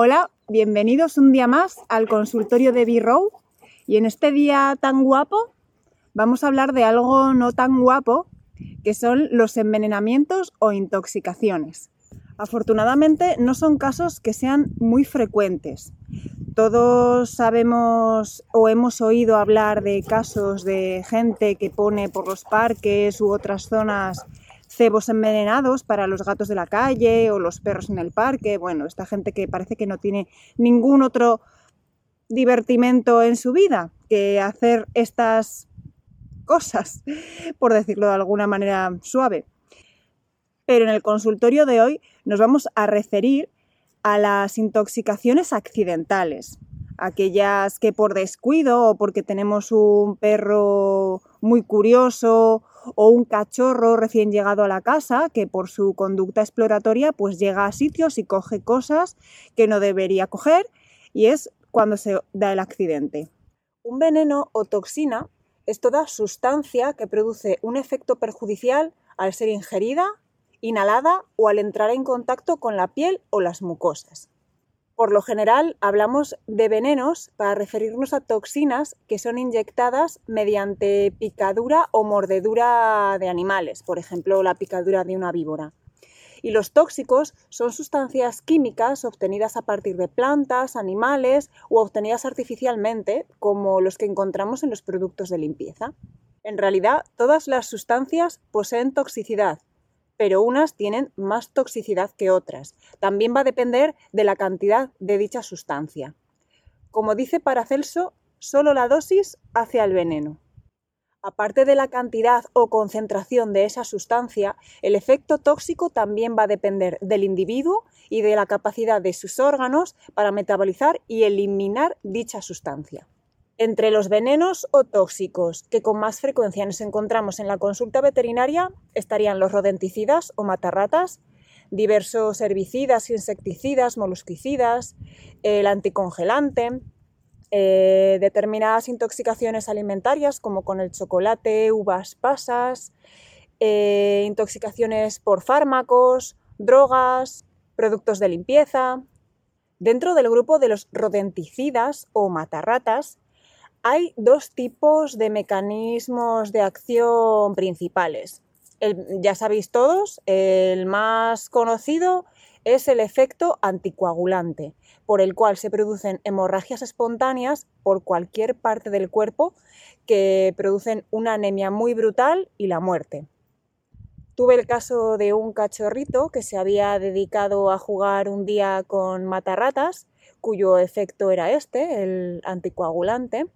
Hola, bienvenidos un día más al consultorio de B-Row y en este día tan guapo vamos a hablar de algo no tan guapo que son los envenenamientos o intoxicaciones. Afortunadamente no son casos que sean muy frecuentes. Todos sabemos o hemos oído hablar de casos de gente que pone por los parques u otras zonas cebos envenenados para los gatos de la calle o los perros en el parque. Bueno, esta gente que parece que no tiene ningún otro divertimento en su vida que hacer estas cosas, por decirlo de alguna manera suave. Pero en el consultorio de hoy nos vamos a referir a las intoxicaciones accidentales, aquellas que por descuido o porque tenemos un perro muy curioso o un cachorro recién llegado a la casa que por su conducta exploratoria pues llega a sitios y coge cosas que no debería coger y es cuando se da el accidente. Un veneno o toxina es toda sustancia que produce un efecto perjudicial al ser ingerida, inhalada o al entrar en contacto con la piel o las mucosas. Por lo general hablamos de venenos para referirnos a toxinas que son inyectadas mediante picadura o mordedura de animales, por ejemplo la picadura de una víbora. Y los tóxicos son sustancias químicas obtenidas a partir de plantas, animales o obtenidas artificialmente, como los que encontramos en los productos de limpieza. En realidad, todas las sustancias poseen toxicidad, pero unas tienen más toxicidad que otras. También va a depender de la cantidad de dicha sustancia. Como dice Paracelso, solo la dosis hace al veneno. Aparte de la cantidad o concentración de esa sustancia, el efecto tóxico también va a depender del individuo y de la capacidad de sus órganos para metabolizar y eliminar dicha sustancia. Entre los venenos o tóxicos que con más frecuencia nos encontramos en la consulta veterinaria estarían los rodenticidas o matarratas, diversos herbicidas, insecticidas, molusquicidas, el anticongelante, eh, determinadas intoxicaciones alimentarias como con el chocolate, uvas pasas, eh, intoxicaciones por fármacos, drogas, productos de limpieza. Dentro del grupo de los rodenticidas o matarratas hay dos tipos de mecanismos de acción principales. ya sabéis todos, el más conocido es el efecto anticoagulante, por el cual se producen hemorragias espontáneas por cualquier parte del cuerpo que producen una anemia muy brutal y la muerte. Tuve el caso de un cachorrito que se había dedicado a jugar un día con matarratas, cuyo efecto era este, el anticoagulante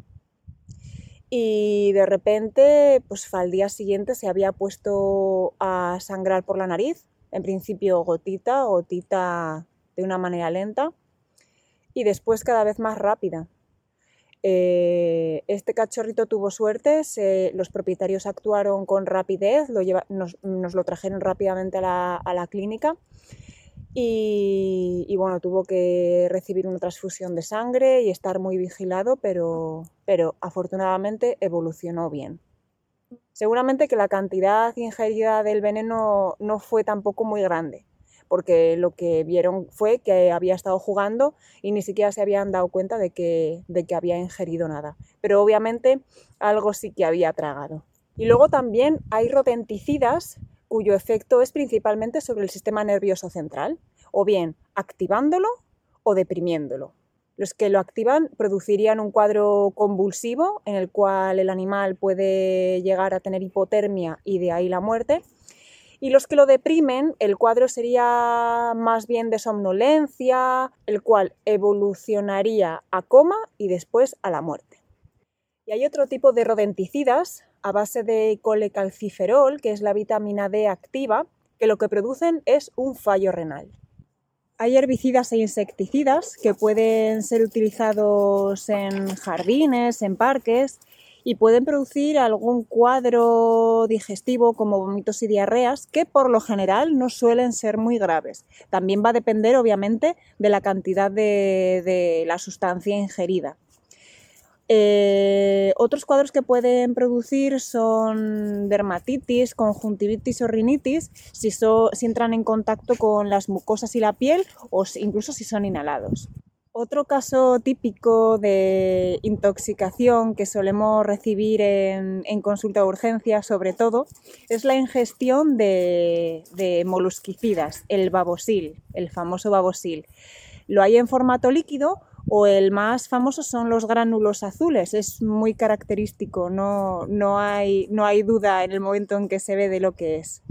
y de repente, pues al día siguiente se había puesto a sangrar por la nariz, en principio gotita, gotita de una manera lenta y después cada vez más rápida. Eh, este cachorrito tuvo suerte, los propietarios actuaron con rapidez, nos, lo trajeron rápidamente a la clínica y, bueno, tuvo que recibir una transfusión de sangre y estar muy vigilado, pero, pero afortunadamente evolucionó bien. Seguramente que la cantidad ingerida del veneno no fue tampoco muy grande, porque lo que vieron fue que había estado jugando y ni siquiera se habían dado cuenta de que, de que había ingerido nada. Pero obviamente algo sí que había tragado. Y luego también hay rodenticidas cuyo efecto es principalmente sobre el sistema nervioso central, o bien activándolo o deprimiéndolo. Los que lo activan producirían un cuadro convulsivo en el cual el animal puede llegar a tener hipotermia y de ahí la muerte. Y los que lo deprimen, el cuadro sería más bien de somnolencia, el cual evolucionaría a coma y después a la muerte. Y hay otro tipo de rodenticidas a base de colecalciferol, que es la vitamina D activa, que lo que producen es un fallo renal. Hay herbicidas e insecticidas que pueden ser utilizados en jardines, en parques, y pueden producir algún cuadro digestivo como vómitos y diarreas que por lo general no suelen ser muy graves. También va a depender obviamente de la cantidad de, de la sustancia ingerida. Eh, otros cuadros que pueden producir son dermatitis, conjuntivitis o rinitis, si, entran en contacto con las mucosas y la piel o incluso si son inhalados. Otro caso típico de intoxicación que solemos recibir en, consulta de urgencia, sobre todo, es la ingestión de, de, molusquicidas, el babosil, el famoso babosil. Lo hay en formato líquido o el más famoso son los gránulos azules, es muy característico, no, no, hay, no hay duda en el momento en que se ve de lo que es.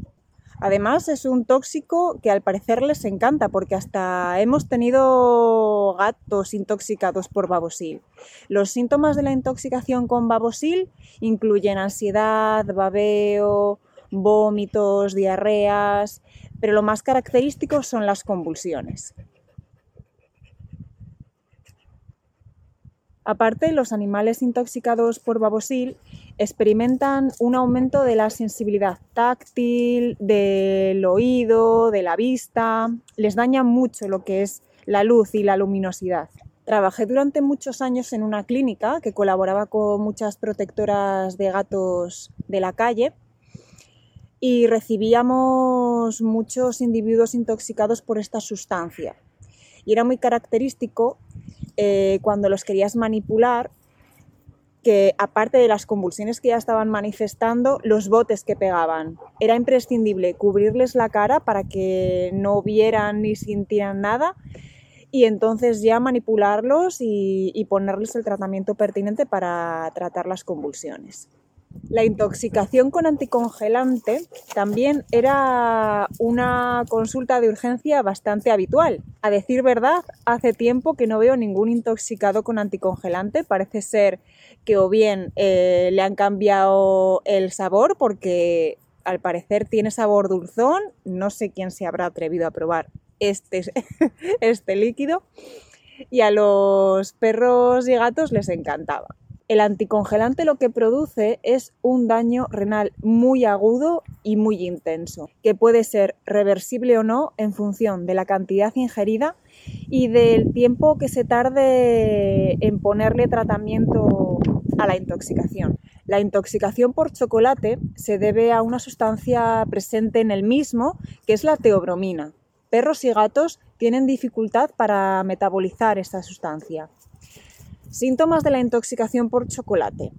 Además es un tóxico que al parecer les encanta porque hasta hemos tenido gatos intoxicados por babosil. Los síntomas de la intoxicación con babosil incluyen ansiedad, babeo, vómitos, diarreas, pero lo más característico son las convulsiones. Aparte, los animales intoxicados por babosil experimentan un aumento de la sensibilidad táctil, del oído, de la vista, les daña mucho lo que es la luz y la luminosidad. Trabajé durante muchos años en una clínica que colaboraba con muchas protectoras de gatos de la calle y recibíamos muchos individuos intoxicados por esta sustancia. Y era muy característico eh, cuando los querías manipular, que aparte de las convulsiones que ya estaban manifestando, los botes que pegaban. Era imprescindible cubrirles la cara para que no vieran ni sintieran nada y entonces ya manipularlos y ponerles el tratamiento pertinente para tratar las convulsiones. La intoxicación con anticongelante también era una consulta de urgencia bastante habitual. A decir verdad, hace tiempo que no veo ningún intoxicado con anticongelante. Parece ser que o bien eh, le han cambiado el sabor porque al parecer tiene sabor dulzón. No sé quién se habrá atrevido a probar este, este líquido. Y a los perros y gatos les encantaba. El anticongelante lo que produce es un daño renal muy agudo y muy intenso, que puede ser reversible o no en función de la cantidad ingerida y del tiempo que se tarde en ponerle tratamiento a la intoxicación. La intoxicación por chocolate se debe a una sustancia presente en el mismo, que es la teobromina. Perros y gatos tienen dificultad para metabolizar esta sustancia. Síntomas de la intoxicación por chocolate.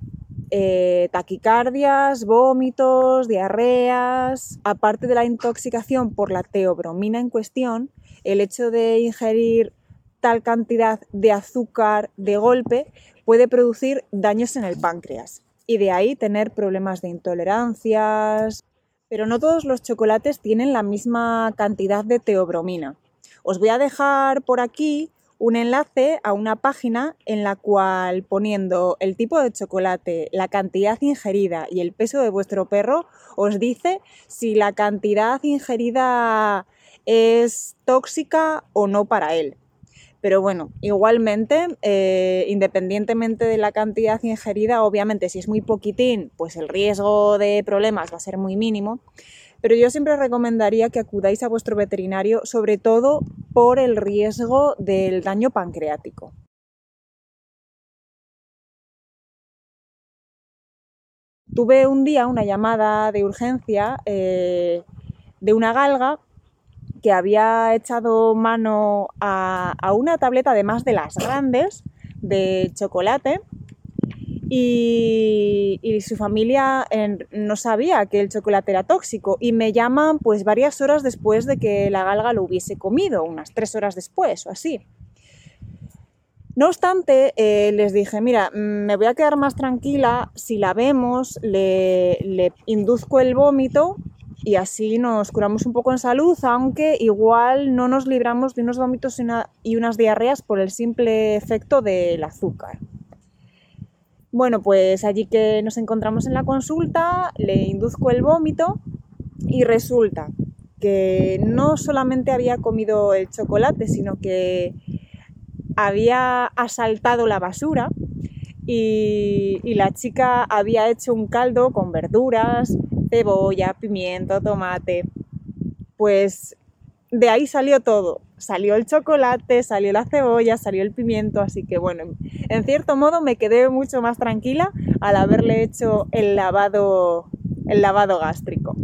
Eh, taquicardias, vómitos, diarreas. Aparte de la intoxicación por la teobromina en cuestión, el hecho de ingerir tal cantidad de azúcar de golpe puede producir daños en el páncreas y de ahí tener problemas de intolerancias. Pero no todos los chocolates tienen la misma cantidad de teobromina. Os voy a dejar por aquí un enlace a una página en la cual poniendo el tipo de chocolate, la cantidad ingerida y el peso de vuestro perro os dice si la cantidad ingerida es tóxica o no para él. Pero bueno, igualmente, eh, independientemente de la cantidad ingerida, obviamente si es muy poquitín, pues el riesgo de problemas va a ser muy mínimo. Pero yo siempre recomendaría que acudáis a vuestro veterinario, sobre todo por el riesgo del daño pancreático. Tuve un día una llamada de urgencia eh, de una galga que había echado mano a, a, una tableta, además de las grandes, de chocolate y, su familia no sabía que el chocolate era tóxico y me llaman pues varias horas después de que la galga lo hubiese comido, unas tres horas después o así. No obstante, eh, les dije, mira, mm, me voy a quedar más tranquila si la vemos, le, induzco el vómito y así nos curamos un poco en salud, aunque igual no nos libramos de unos vómitos y unas diarreas por el simple efecto del azúcar. Bueno, pues allí que nos encontramos en la consulta, le induzco el vómito y resulta que no solamente había comido el chocolate, sino que había asaltado la basura y, la chica había hecho un caldo con verduras, cebolla, pimiento, tomate. Pues de ahí salió todo. Salió el chocolate, salió la cebolla, salió el pimiento, así que bueno, en cierto modo me quedé mucho más tranquila al haberle hecho el lavado, el lavado gástrico.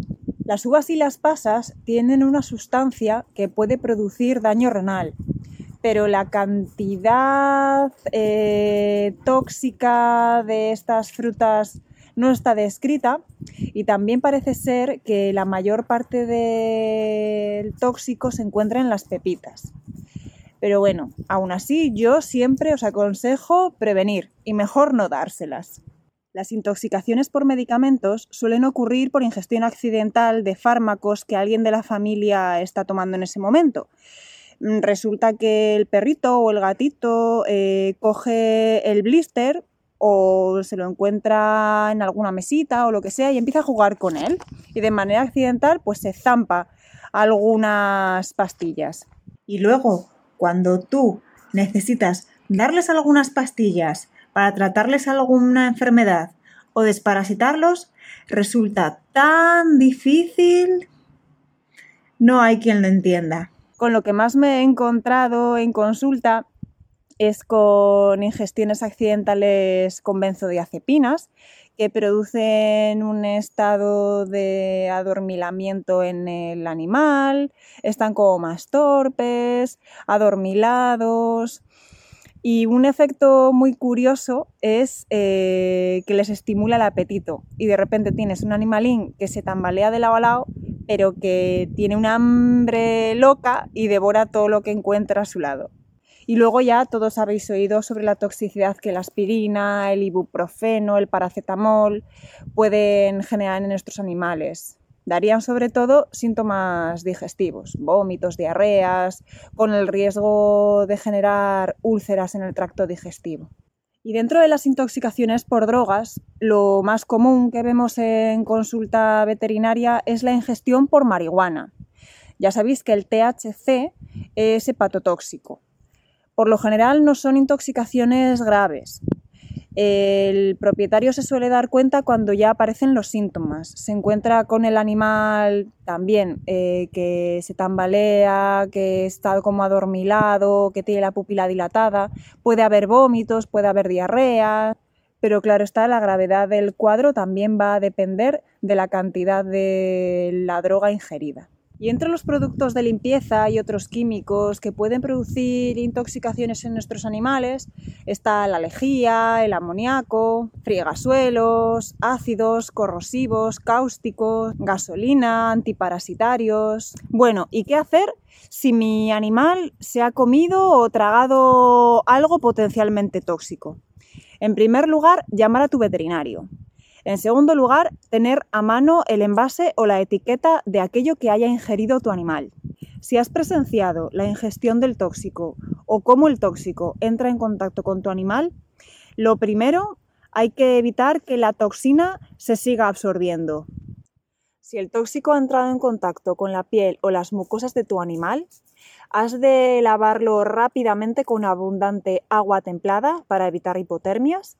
Las uvas y las pasas tienen una sustancia que puede producir daño renal, pero la cantidad eh, tóxica de estas frutas no está descrita y también parece ser que la mayor parte del tóxico se encuentra en las pepitas. Pero bueno, aún así yo siempre os aconsejo prevenir y mejor no dárselas. Las intoxicaciones por medicamentos suelen ocurrir por ingestión accidental de fármacos que alguien de la familia está tomando en ese momento. Mm, resulta que el perrito o el gatito eh, coge el blister o se lo encuentra en alguna mesita o lo que sea y empieza a jugar con él y de manera accidental pues se zampa algunas pastillas. Y luego, cuando tú necesitas darles algunas pastillas para tratarles alguna enfermedad o desparasitarlos, resulta tan difícil. No hay quien lo entienda. Con lo que más me he encontrado en consulta es con ingestiones accidentales con benzodiazepinas que producen un estado de adormilamiento en el animal, están como más torpes, adormilados. Y un efecto muy curioso es eh, que les estimula el apetito. Y de repente tienes un animalín que se tambalea de lado a lado, pero que tiene un hambre loca y devora todo lo que encuentra a su lado. Y luego ya todos habéis oído sobre la toxicidad que la aspirina, el ibuprofeno, el paracetamol pueden generar en nuestros animales. Darían sobre todo síntomas digestivos, vómitos, diarreas, con el riesgo de generar úlceras en el tracto digestivo. Y dentro de las intoxicaciones por drogas, lo más común que vemos en consulta veterinaria es la ingestión por marihuana. Ya sabéis que el THC es hepatotóxico por lo general no son intoxicaciones graves. El propietario se suele dar cuenta cuando ya aparecen los síntomas. Se encuentra con el animal también eh, que se tambalea, que está como adormilado, que tiene la pupila dilatada. Puede haber vómitos, puede haber diarrea. Pero claro está, la gravedad del cuadro también va a depender de la cantidad de la droga ingerida. Y entre los productos de limpieza y otros químicos que pueden producir intoxicaciones en nuestros animales está la lejía, el amoníaco, friegasuelos, ácidos, corrosivos, cáusticos, gasolina, antiparasitarios. Bueno, ¿y qué hacer si mi animal se ha comido o tragado algo potencialmente tóxico? En primer lugar, llamar a tu veterinario. En segundo lugar, tener a mano el envase o la etiqueta de aquello que haya ingerido tu animal. Si has presenciado la ingestión del tóxico o cómo el tóxico entra en contacto con tu animal, lo primero hay que evitar que la toxina se siga absorbiendo. Si el tóxico ha entrado en contacto con la piel o las mucosas de tu animal, has de lavarlo rápidamente con abundante agua templada para evitar hipotermias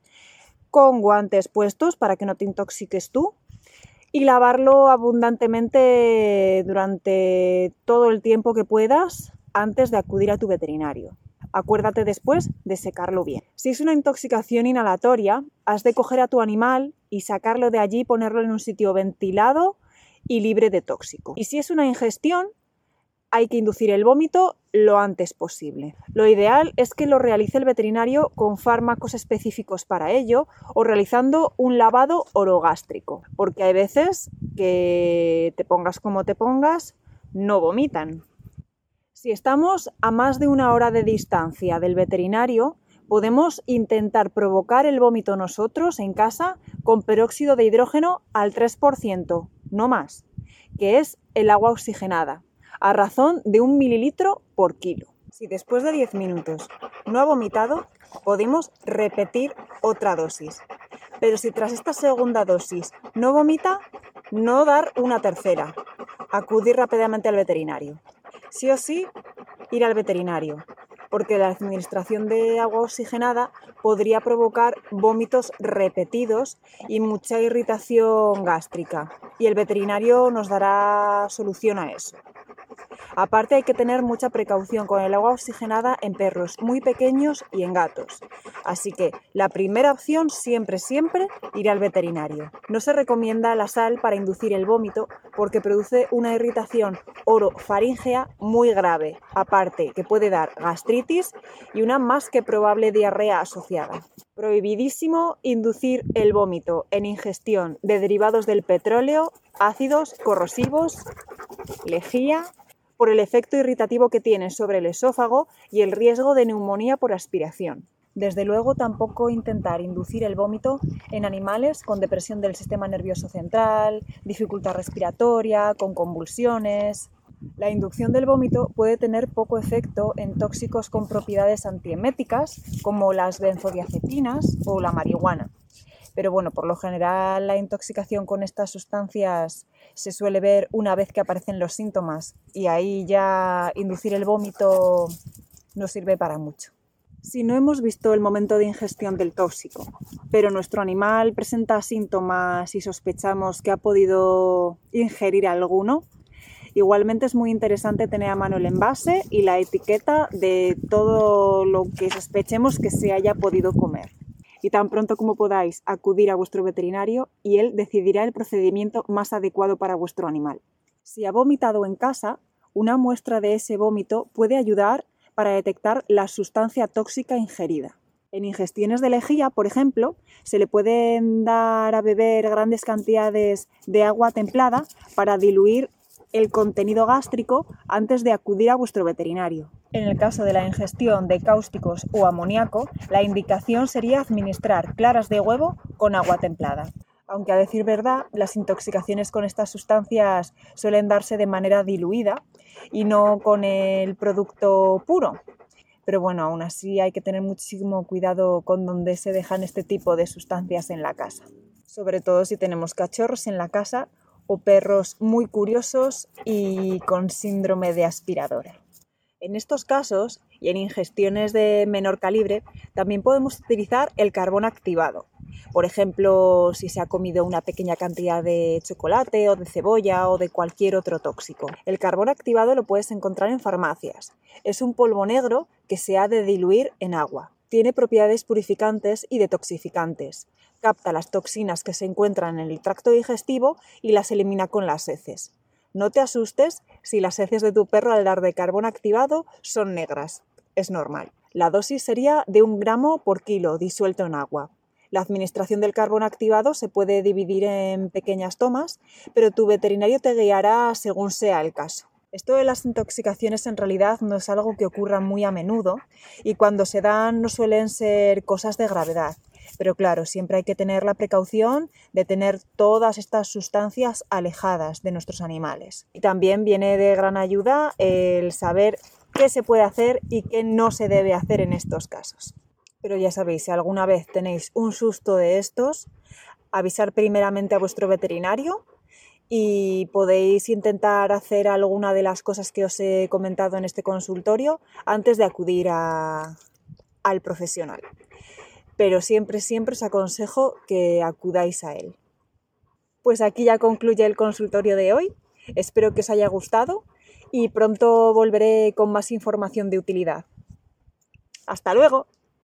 con guantes puestos para que no te intoxiques tú y lavarlo abundantemente durante todo el tiempo que puedas antes de acudir a tu veterinario. Acuérdate después de secarlo bien. Si es una intoxicación inhalatoria, has de coger a tu animal y sacarlo de allí, ponerlo en un sitio ventilado y libre de tóxico. Y si es una ingestión, hay que inducir el vómito lo antes posible. Lo ideal es que lo realice el veterinario con fármacos específicos para ello o realizando un lavado orogástrico, porque hay veces que te pongas como te pongas, no vomitan. Si estamos a más de una hora de distancia del veterinario, podemos intentar provocar el vómito nosotros en casa con peróxido de hidrógeno al 3%, no más, que es el agua oxigenada a razón de un mililitro por kilo. Si después de 10 minutos no ha vomitado, podemos repetir otra dosis. Pero si tras esta segunda dosis no vomita, no dar una tercera. Acudir rápidamente al veterinario. Sí o sí, ir al veterinario, porque la administración de agua oxigenada podría provocar vómitos repetidos y mucha irritación gástrica. Y el veterinario nos dará solución a eso. Aparte hay que tener mucha precaución con el agua oxigenada en perros muy pequeños y en gatos. Así que la primera opción siempre, siempre ir al veterinario. No se recomienda la sal para inducir el vómito porque produce una irritación orofaringea muy grave, aparte que puede dar gastritis y una más que probable diarrea asociada. Prohibidísimo inducir el vómito en ingestión de derivados del petróleo, ácidos corrosivos, lejía por el efecto irritativo que tiene sobre el esófago y el riesgo de neumonía por aspiración. Desde luego tampoco intentar inducir el vómito en animales con depresión del sistema nervioso central, dificultad respiratoria, con convulsiones. La inducción del vómito puede tener poco efecto en tóxicos con propiedades antieméticas como las benzodiazepinas o la marihuana. Pero bueno, por lo general la intoxicación con estas sustancias se suele ver una vez que aparecen los síntomas y ahí ya inducir el vómito no sirve para mucho. Si no hemos visto el momento de ingestión del tóxico, pero nuestro animal presenta síntomas y sospechamos que ha podido ingerir alguno, igualmente es muy interesante tener a mano el envase y la etiqueta de todo lo que sospechemos que se haya podido comer y tan pronto como podáis acudir a vuestro veterinario y él decidirá el procedimiento más adecuado para vuestro animal. Si ha vomitado en casa, una muestra de ese vómito puede ayudar para detectar la sustancia tóxica ingerida. En ingestiones de lejía, por ejemplo, se le pueden dar a beber grandes cantidades de agua templada para diluir el contenido gástrico antes de acudir a vuestro veterinario. En el caso de la ingestión de cáusticos o amoníaco, la indicación sería administrar claras de huevo con agua templada. Aunque a decir verdad, las intoxicaciones con estas sustancias suelen darse de manera diluida y no con el producto puro. Pero bueno, aún así hay que tener muchísimo cuidado con dónde se dejan este tipo de sustancias en la casa. Sobre todo si tenemos cachorros en la casa o perros muy curiosos y con síndrome de aspiradora. En estos casos y en ingestiones de menor calibre, también podemos utilizar el carbón activado. Por ejemplo, si se ha comido una pequeña cantidad de chocolate o de cebolla o de cualquier otro tóxico. El carbón activado lo puedes encontrar en farmacias. Es un polvo negro que se ha de diluir en agua. Tiene propiedades purificantes y detoxificantes. Capta las toxinas que se encuentran en el tracto digestivo y las elimina con las heces. No te asustes si las heces de tu perro al dar de carbón activado son negras. Es normal. La dosis sería de un gramo por kilo disuelto en agua. La administración del carbón activado se puede dividir en pequeñas tomas, pero tu veterinario te guiará según sea el caso. Esto de las intoxicaciones en realidad no es algo que ocurra muy a menudo y cuando se dan no suelen ser cosas de gravedad. Pero claro, siempre hay que tener la precaución de tener todas estas sustancias alejadas de nuestros animales. Y también viene de gran ayuda el saber qué se puede hacer y qué no se debe hacer en estos casos. Pero ya sabéis, si alguna vez tenéis un susto de estos, avisar primeramente a vuestro veterinario y podéis intentar hacer alguna de las cosas que os he comentado en este consultorio antes de acudir al profesional pero siempre, siempre os aconsejo que acudáis a él. Pues aquí ya concluye el consultorio de hoy. Espero que os haya gustado y pronto volveré con más información de utilidad. Hasta luego.